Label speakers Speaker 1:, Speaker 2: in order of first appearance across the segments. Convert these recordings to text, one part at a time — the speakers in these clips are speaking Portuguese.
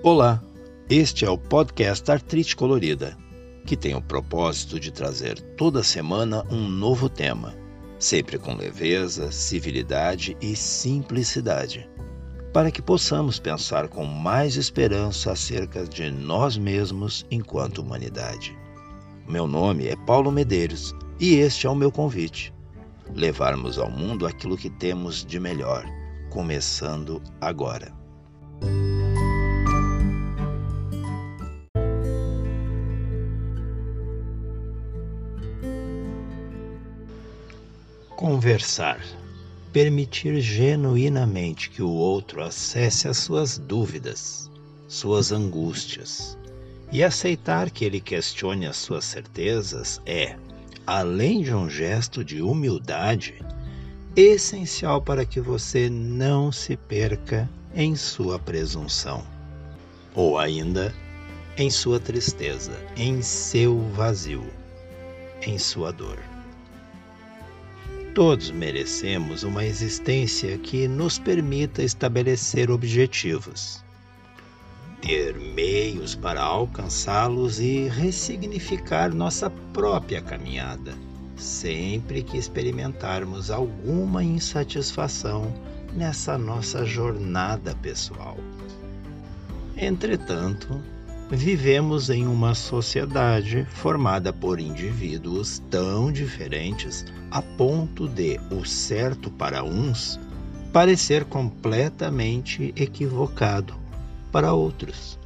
Speaker 1: Olá, este é o podcast Artrite Colorida, que tem o propósito de trazer toda semana um novo tema, sempre com leveza, civilidade e simplicidade, para que possamos pensar com mais esperança acerca de nós mesmos enquanto humanidade. Meu nome é Paulo Medeiros e este é o meu convite: levarmos ao mundo aquilo que temos de melhor, começando agora. Conversar. Permitir genuinamente que o outro acesse as suas dúvidas, suas angústias e aceitar que ele questione as suas certezas é, além de um gesto de humildade, essencial para que você não se perca em sua presunção, ou ainda em sua tristeza, em seu vazio, em sua dor. Todos merecemos uma existência que nos permita estabelecer objetivos, ter meios para alcançá-los e ressignificar nossa própria caminhada, sempre que experimentarmos alguma insatisfação nessa nossa jornada pessoal. Entretanto, vivemos em uma sociedade formada por indivíduos tão diferentes a ponto de o certo para uns parecer completamente equivocado para outros.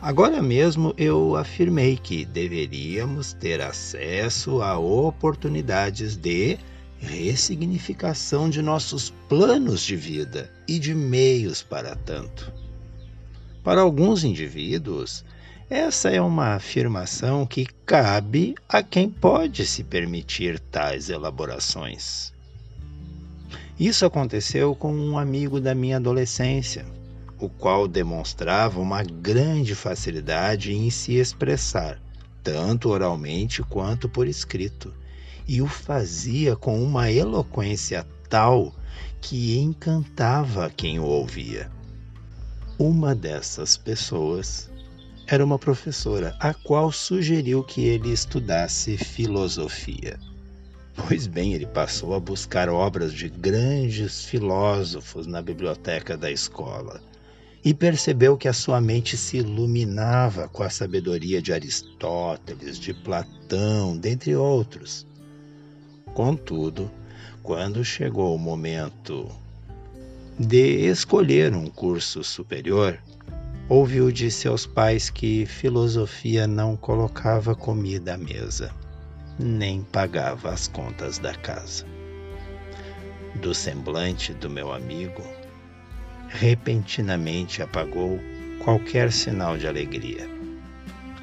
Speaker 1: Agora mesmo eu afirmei que deveríamos ter acesso a oportunidades de ressignificação de nossos planos de vida e de meios para tanto. Para alguns indivíduos, essa é uma afirmação que cabe a quem pode se permitir tais elaborações. Isso aconteceu com um amigo da minha adolescência, o qual demonstrava uma grande facilidade em se expressar, tanto oralmente quanto por escrito, e o fazia com uma eloquência tal que encantava quem o ouvia. Uma dessas pessoas era uma professora, a qual sugeriu que ele estudasse filosofia. Pois bem, ele passou a buscar obras de grandes filósofos na biblioteca da escola e percebeu que a sua mente se iluminava com a sabedoria de Aristóteles, de Platão, dentre outros. Contudo, quando chegou o momento de escolher um curso superior, ouviu de seus pais que filosofia não colocava comida à mesa, nem pagava as contas da casa. Do semblante do meu amigo, repentinamente apagou qualquer sinal de alegria.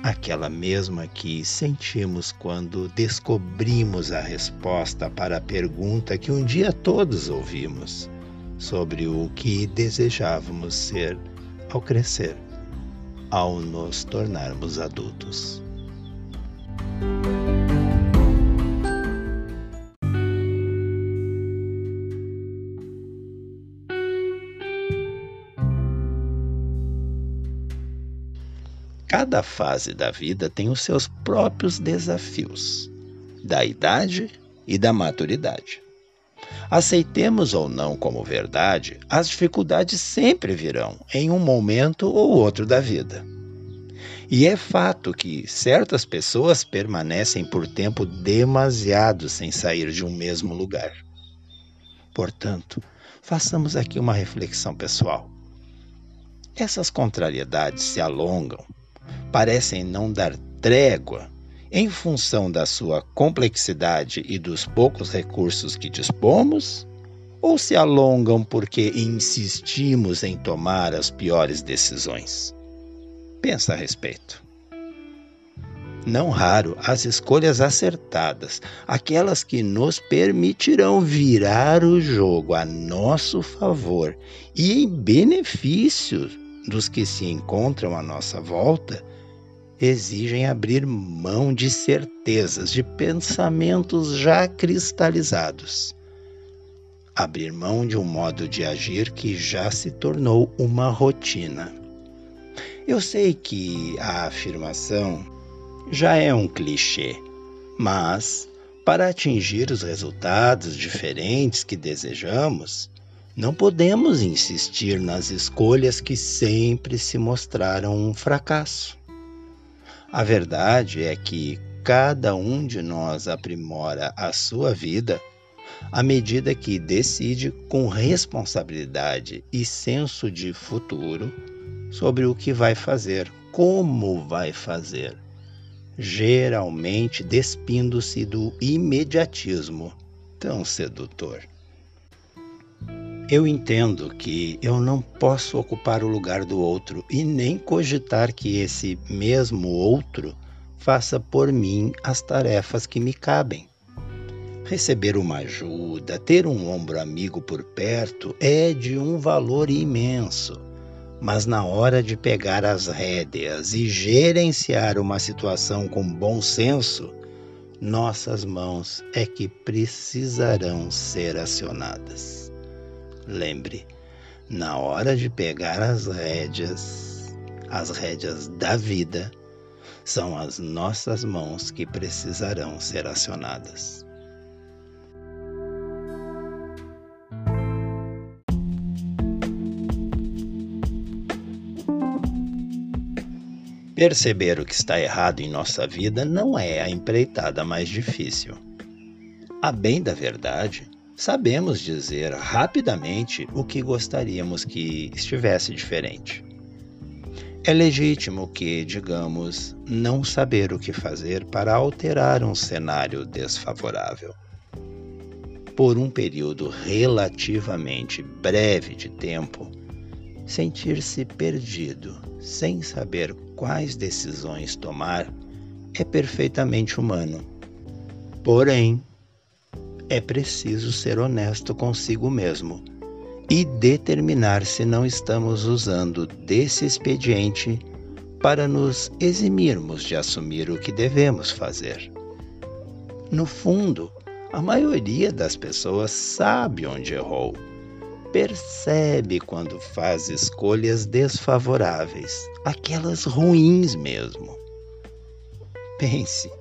Speaker 1: Aquela mesma que sentimos quando descobrimos a resposta para a pergunta que um dia todos ouvimos sobre o que desejávamos ser ao crescer, ao nos tornarmos adultos. Cada fase da vida tem os seus próprios desafios, da idade e da maturidade. Aceitemos ou não como verdade, as dificuldades sempre virão em um momento ou outro da vida. E é fato que certas pessoas permanecem por tempo demasiado sem sair de um mesmo lugar. Portanto, façamos aqui uma reflexão pessoal. Essas contrariedades se alongam, parecem não dar trégua em função da sua complexidade e dos poucos recursos que dispomos? Ou se alongam porque insistimos em tomar as piores decisões? Pensa a respeito. Não raro, as escolhas acertadas, aquelas que nos permitirão virar o jogo a nosso favor e em benefício dos que se encontram à nossa volta, exigem abrir mão de certezas, de pensamentos já cristalizados. Abrir mão de um modo de agir que já se tornou uma rotina. Eu sei que a afirmação já é um clichê, mas para atingir os resultados diferentes que desejamos, não podemos insistir nas escolhas que sempre se mostraram um fracasso. A verdade é que cada um de nós aprimora a sua vida à medida que decide com responsabilidade e senso de futuro sobre o que vai fazer, como vai fazer, geralmente despindo-se do imediatismo tão sedutor. Eu entendo que eu não posso ocupar o lugar do outro e nem cogitar que esse mesmo outro faça por mim as tarefas que me cabem. Receber uma ajuda, ter um ombro amigo por perto é de um valor imenso. Mas na hora de pegar as rédeas e gerenciar uma situação com bom senso, nossas mãos é que precisarão ser acionadas. Lembre, na hora de pegar as rédeas, as rédeas da vida, são as nossas mãos que precisarão ser acionadas. Perceber o que está errado em nossa vida não é a empreitada mais difícil. A bem da verdade, sabemos dizer rapidamente o que gostaríamos que estivesse diferente. É legítimo que, digamos, não saber o que fazer para alterar um cenário desfavorável. Por um período relativamente breve de tempo, sentir-se perdido, sem saber quais decisões tomar, é perfeitamente humano. Porém, é preciso ser honesto consigo mesmo e determinar se não estamos usando desse expediente para nos eximirmos de assumir o que devemos fazer. No fundo, a maioria das pessoas sabe onde errou, percebe quando faz escolhas desfavoráveis, aquelas ruins mesmo. Pense,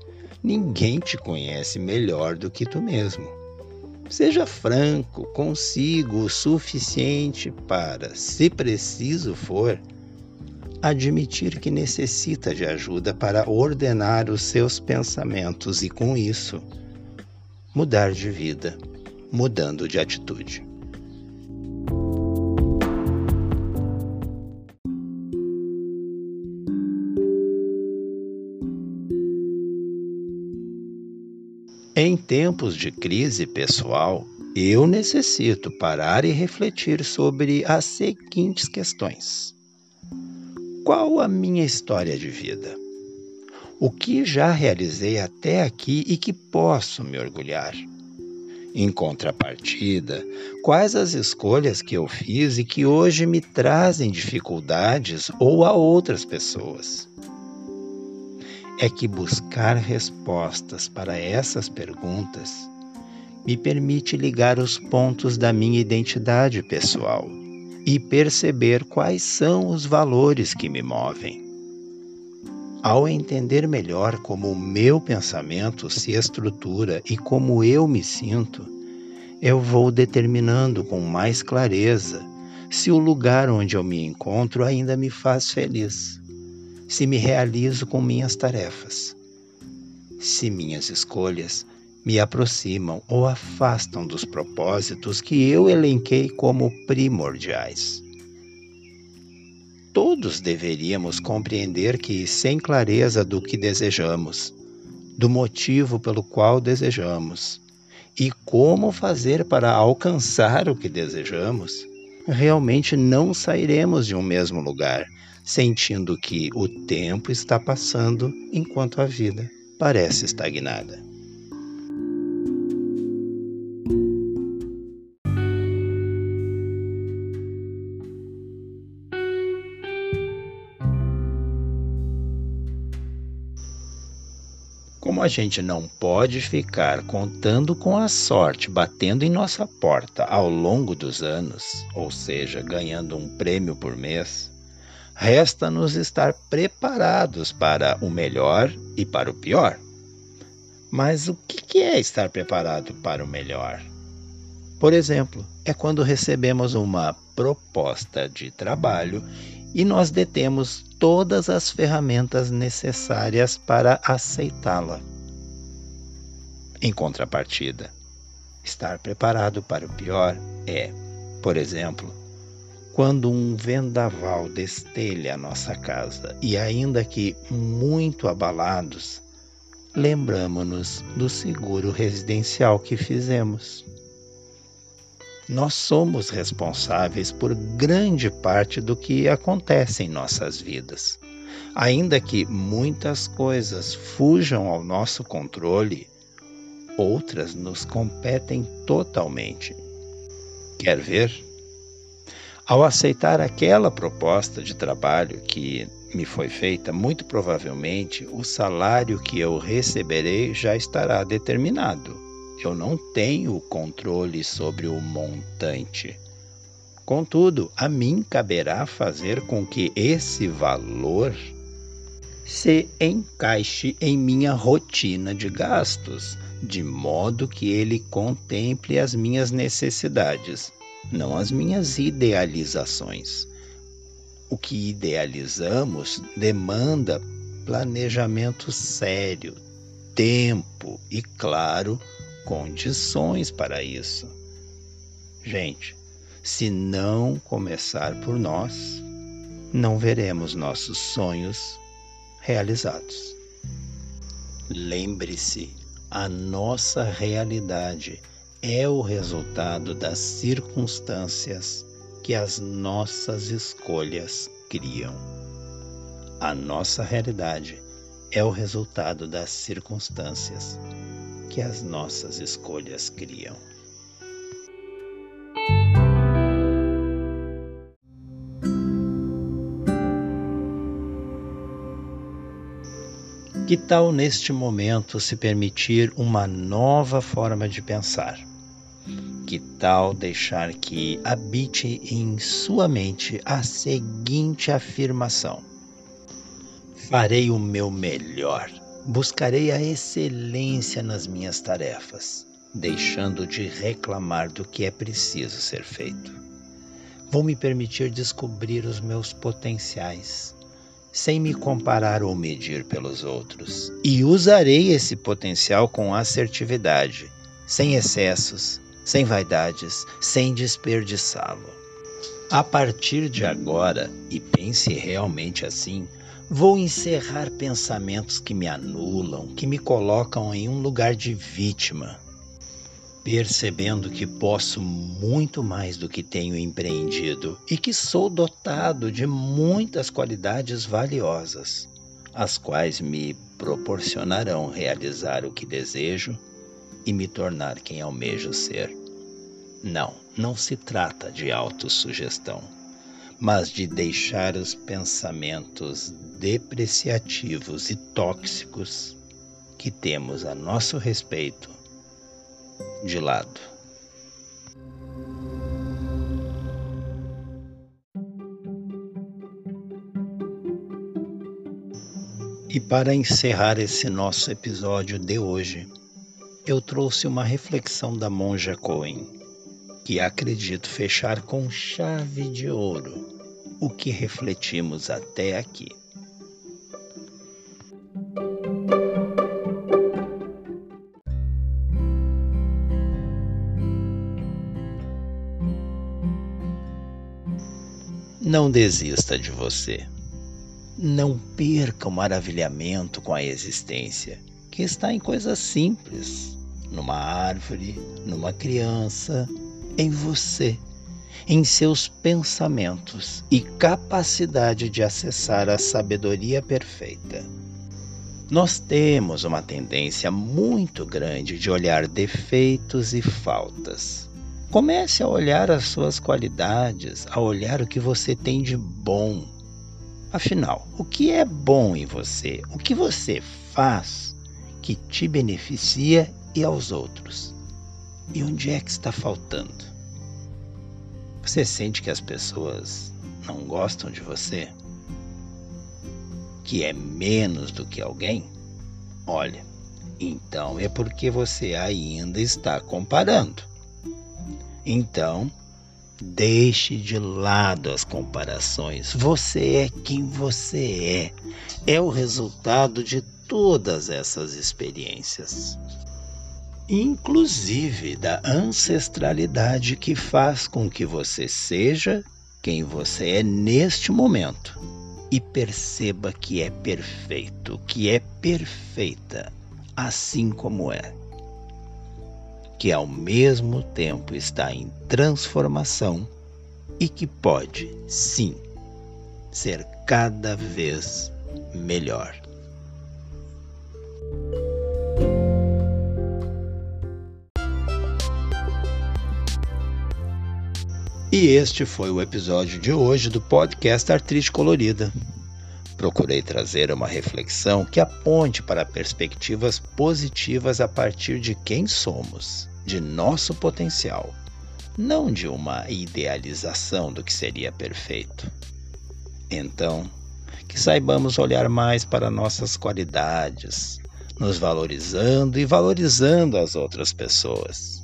Speaker 1: ninguém te conhece melhor do que tu mesmo. Seja franco consigo o suficiente para, se preciso for, admitir que necessita de ajuda para ordenar os seus pensamentos e, com isso, mudar de vida, mudando de atitude. Tempos de crise pessoal, eu necessito parar e refletir sobre as seguintes questões: Qual a minha história de vida? O que já realizei até aqui e que posso me orgulhar? Em contrapartida, quais as escolhas que eu fiz e que hoje me trazem dificuldades ou a outras pessoas? É que buscar respostas para essas perguntas me permite ligar os pontos da minha identidade pessoal e perceber quais são os valores que me movem. Ao entender melhor como o meu pensamento se estrutura e como eu me sinto, eu vou determinando com mais clareza se o lugar onde eu me encontro ainda me faz feliz se me realizo com minhas tarefas, se minhas escolhas me aproximam ou afastam dos propósitos que eu elenquei como primordiais. Todos deveríamos compreender que, sem clareza do que desejamos, do motivo pelo qual desejamos e como fazer para alcançar o que desejamos, realmente não sairemos de um mesmo lugar sentindo que o tempo está passando enquanto a vida parece estagnada. Como a gente não pode ficar contando com a sorte batendo em nossa porta ao longo dos anos, ou seja, ganhando um prêmio por mês, Resta-nos estar preparados para o melhor e para o pior. Mas o que é estar preparado para o melhor? Por exemplo, é quando recebemos uma proposta de trabalho e nós detemos todas as ferramentas necessárias para aceitá-la. Em contrapartida, estar preparado para o pior é, por exemplo, quando um vendaval destelha a nossa casa e, ainda que muito abalados, lembramos-nos do seguro residencial que fizemos. Nós somos responsáveis por grande parte do que acontece em nossas vidas. Ainda que muitas coisas fujam ao nosso controle, outras nos competem totalmente. Quer ver? Ao aceitar aquela proposta de trabalho que me foi feita, muito provavelmente o salário que eu receberei já estará determinado. Eu não tenho controle sobre o montante. Contudo, a mim caberá fazer com que esse valor se encaixe em minha rotina de gastos, de modo que ele contemple as minhas necessidades não as minhas idealizações. O que idealizamos demanda planejamento sério, tempo e, claro, condições para isso. Gente, se não começar por nós, não veremos nossos sonhos realizados. Lembre-se, a nossa realidade é o resultado das circunstâncias que as nossas escolhas criam. A nossa realidade é o resultado das circunstâncias que as nossas escolhas criam. Que tal neste momento se permitir uma nova forma de pensar? Que tal deixar que habite em sua mente a seguinte afirmação: Farei o meu melhor, buscarei a excelência nas minhas tarefas, deixando de reclamar do que é preciso ser feito. Vou me permitir descobrir os meus potenciais, sem me comparar ou medir pelos outros, e usarei esse potencial com assertividade, sem excessos, sem vaidades, sem desperdiçá-lo. A partir de agora, e pense realmente assim, vou encerrar pensamentos que me anulam, que me colocam em um lugar de vítima, percebendo que posso muito mais do que tenho empreendido e que sou dotado de muitas qualidades valiosas, as quais me proporcionarão realizar o que desejo e me tornar quem almejo ser. Não, não se trata de autossugestão, mas de deixar os pensamentos depreciativos e tóxicos que temos a nosso respeito de lado. E para encerrar esse nosso episódio de hoje, eu trouxe uma reflexão da monja Cohen que acredito fechar com chave de ouro o que refletimos até aqui. Não desista de você. Não perca o maravilhamento com a existência, que está em coisas simples, numa árvore, numa criança, em você, em seus pensamentos e capacidade de acessar a sabedoria perfeita. Nós temos uma tendência muito grande de olhar defeitos e faltas. Comece a olhar as suas qualidades, a olhar o que você tem de bom. Afinal, o que é bom em você? O que você faz que te beneficia e aos outros? E onde é que está faltando? Você sente que as pessoas não gostam de você? que é menos do que alguém, olha, então é porque você ainda está comparando. Então, deixe de lado as comparações. Você é quem você é. É o resultado de todas essas experiências. Inclusive da ancestralidade que faz com que você seja quem você é neste momento. E perceba que é perfeito, que é perfeita, assim como é que ao mesmo tempo está em transformação e que pode, sim, ser cada vez melhor. E este foi o episódio de hoje do podcast Artrite Colorida. Procurei trazer uma reflexão que aponte para perspectivas positivas a partir de quem somos de nosso potencial, não de uma idealização do que seria perfeito. Então, que saibamos olhar mais para nossas qualidades, nos valorizando e valorizando as outras pessoas.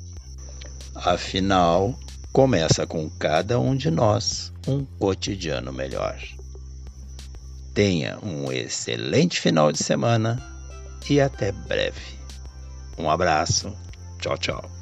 Speaker 1: Afinal, começa com cada um de nós um cotidiano melhor. Tenha um excelente final de semana e até breve. Um abraço Tchau, tchau.